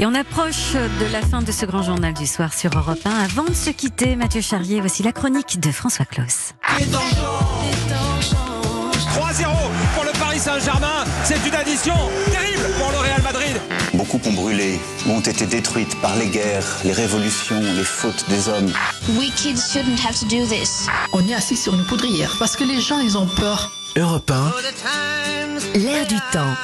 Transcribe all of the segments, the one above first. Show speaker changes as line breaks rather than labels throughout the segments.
Et on approche de la fin de ce grand journal du soir sur Europe 1. Avant de se quitter, Mathieu Charrier, voici la chronique de François Claus.
3-0 pour le Paris Saint-Germain. C'est une addition terrible pour le Real Madrid.
Beaucoup ont brûlé, ont été détruites par les guerres, les révolutions, les fautes des hommes.
We kids shouldn't have to do this.
On est assis sur une poudrière parce que les gens, ils ont peur.
Europe 1,
L'air du temps.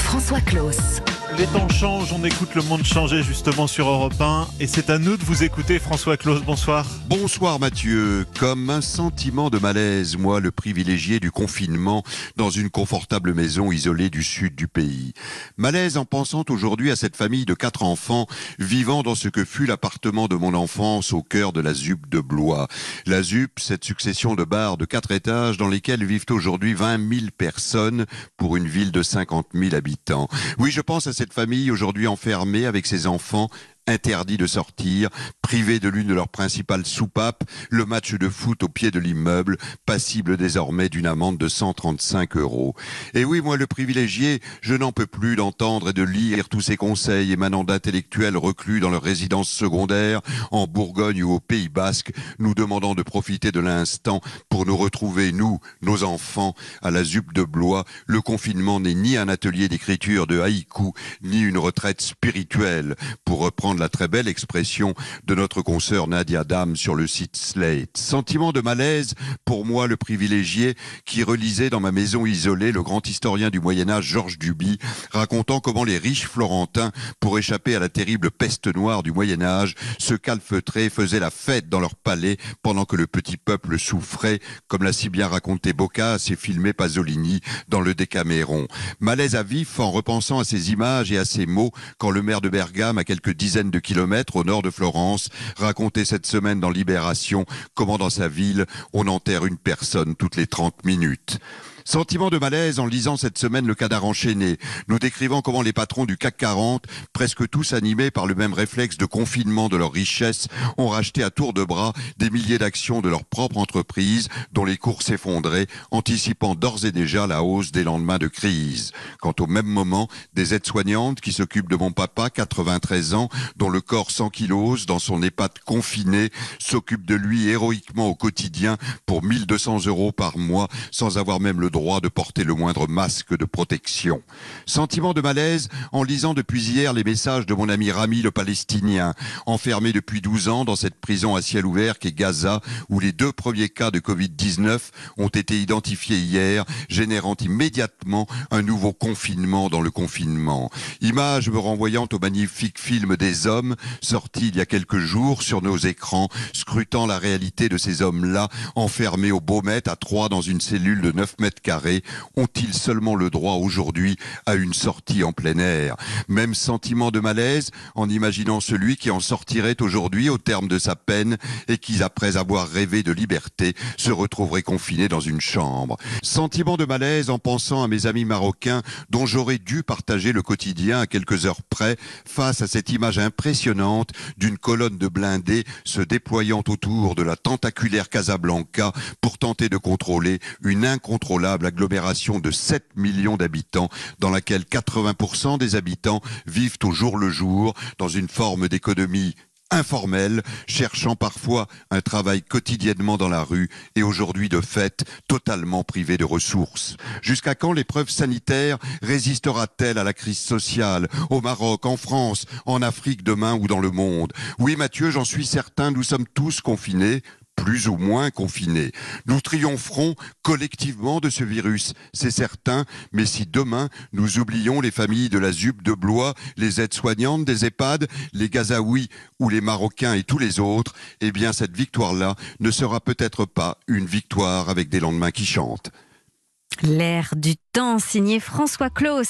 François Claus.
Les temps changent, on écoute le monde changer justement sur Europe 1 et c'est à nous de vous écouter François Claus, bonsoir.
Bonsoir Mathieu. Comme un sentiment de malaise, moi le privilégié du confinement dans une confortable maison isolée du sud du pays. Malaise en pensant aujourd'hui à cette famille de quatre enfants vivant dans ce que fut l'appartement de mon enfance au cœur de la ZUP de Blois. La ZUP, cette succession de bars de quatre étages dans lesquels vivent aujourd'hui 20 000 personnes pour une ville de 50 000 habitants. Oui, je pense à cette famille aujourd'hui enfermée avec ses enfants interdits de sortir, privés de l'une de leurs principales soupapes, le match de foot au pied de l'immeuble, passible désormais d'une amende de 135 euros. Et oui, moi le privilégié, je n'en peux plus d'entendre et de lire tous ces conseils émanant d'intellectuels reclus dans leur résidence secondaire, en Bourgogne ou au Pays Basque, nous demandant de profiter de l'instant pour nous retrouver, nous, nos enfants, à la ZUP de Blois. Le confinement n'est ni un atelier d'écriture de haïku, ni une retraite spirituelle, pour reprendre la très belle expression de notre consoeur Nadia Dam sur le site Slate. Sentiment de malaise pour moi le privilégié qui relisait dans ma maison isolée le grand historien du Moyen Âge Georges Duby racontant comment les riches florentins pour échapper à la terrible peste noire du Moyen Âge se calfeutraient faisaient la fête dans leur palais pendant que le petit peuple souffrait comme l'a si bien raconté Boccace et filmé Pasolini dans le Décaméron. Malaise à vif en repensant à ces images et à ces mots quand le maire de Bergame à quelques dizaines de kilomètres au nord de Florence, racontait cette semaine dans Libération comment dans sa ville, on enterre une personne toutes les 30 minutes. Sentiment de malaise en lisant cette semaine le cadavre enchaîné, nous décrivant comment les patrons du CAC 40, presque tous animés par le même réflexe de confinement de leur richesse, ont racheté à tour de bras des milliers d'actions de leur propre entreprise dont les cours s'effondraient, anticipant d'ores et déjà la hausse des lendemains de crise. Quant au même moment, des aides-soignantes qui s'occupent de mon papa, 93 ans, dont le corps sans kilos, dans son EHPAD confiné, s'occupent de lui héroïquement au quotidien pour 1200 euros par mois, sans avoir même le droit de porter le moindre masque de protection. Sentiment de malaise en lisant depuis hier les messages de mon ami Rami le Palestinien, enfermé depuis 12 ans dans cette prison à ciel ouvert qu'est Gaza, où les deux premiers cas de Covid-19 ont été identifiés hier, générant immédiatement un nouveau confinement dans le confinement. Image me renvoyant au magnifique film des hommes, sorti il y a quelques jours sur nos écrans, scrutant la réalité de ces hommes-là, enfermés au Beaumet à trois dans une cellule de 9 mètres carrés ont-ils seulement le droit aujourd'hui à une sortie en plein air? Même sentiment de malaise en imaginant celui qui en sortirait aujourd'hui au terme de sa peine et qui, après avoir rêvé de liberté, se retrouverait confiné dans une chambre. Sentiment de malaise en pensant à mes amis marocains dont j'aurais dû partager le quotidien à quelques heures près face à cette image impressionnante d'une colonne de blindés se déployant autour de la tentaculaire Casablanca pour tenter de contrôler une incontrôlable agglomération de 7 millions d'habitants dans laquelle 80% des habitants vivent au jour le jour dans une forme d'économie informelle, cherchant parfois un travail quotidiennement dans la rue et aujourd'hui de fait totalement privé de ressources. Jusqu'à quand l'épreuve sanitaire résistera-t-elle à la crise sociale au Maroc, en France, en Afrique demain ou dans le monde? Oui Mathieu, j'en suis certain, nous sommes tous confinés, plus ou moins confinés. Nous triompherons collectivement de ce virus, c'est certain, mais si demain nous oublions les familles de la ZUP de Blois, les aides-soignantes des EHPAD, les Gazaouis ou les Marocains et tous les autres, eh bien cette victoire-là ne sera peut-être pas une victoire avec des lendemains qui chantent.
L'air du temps signé François Claus.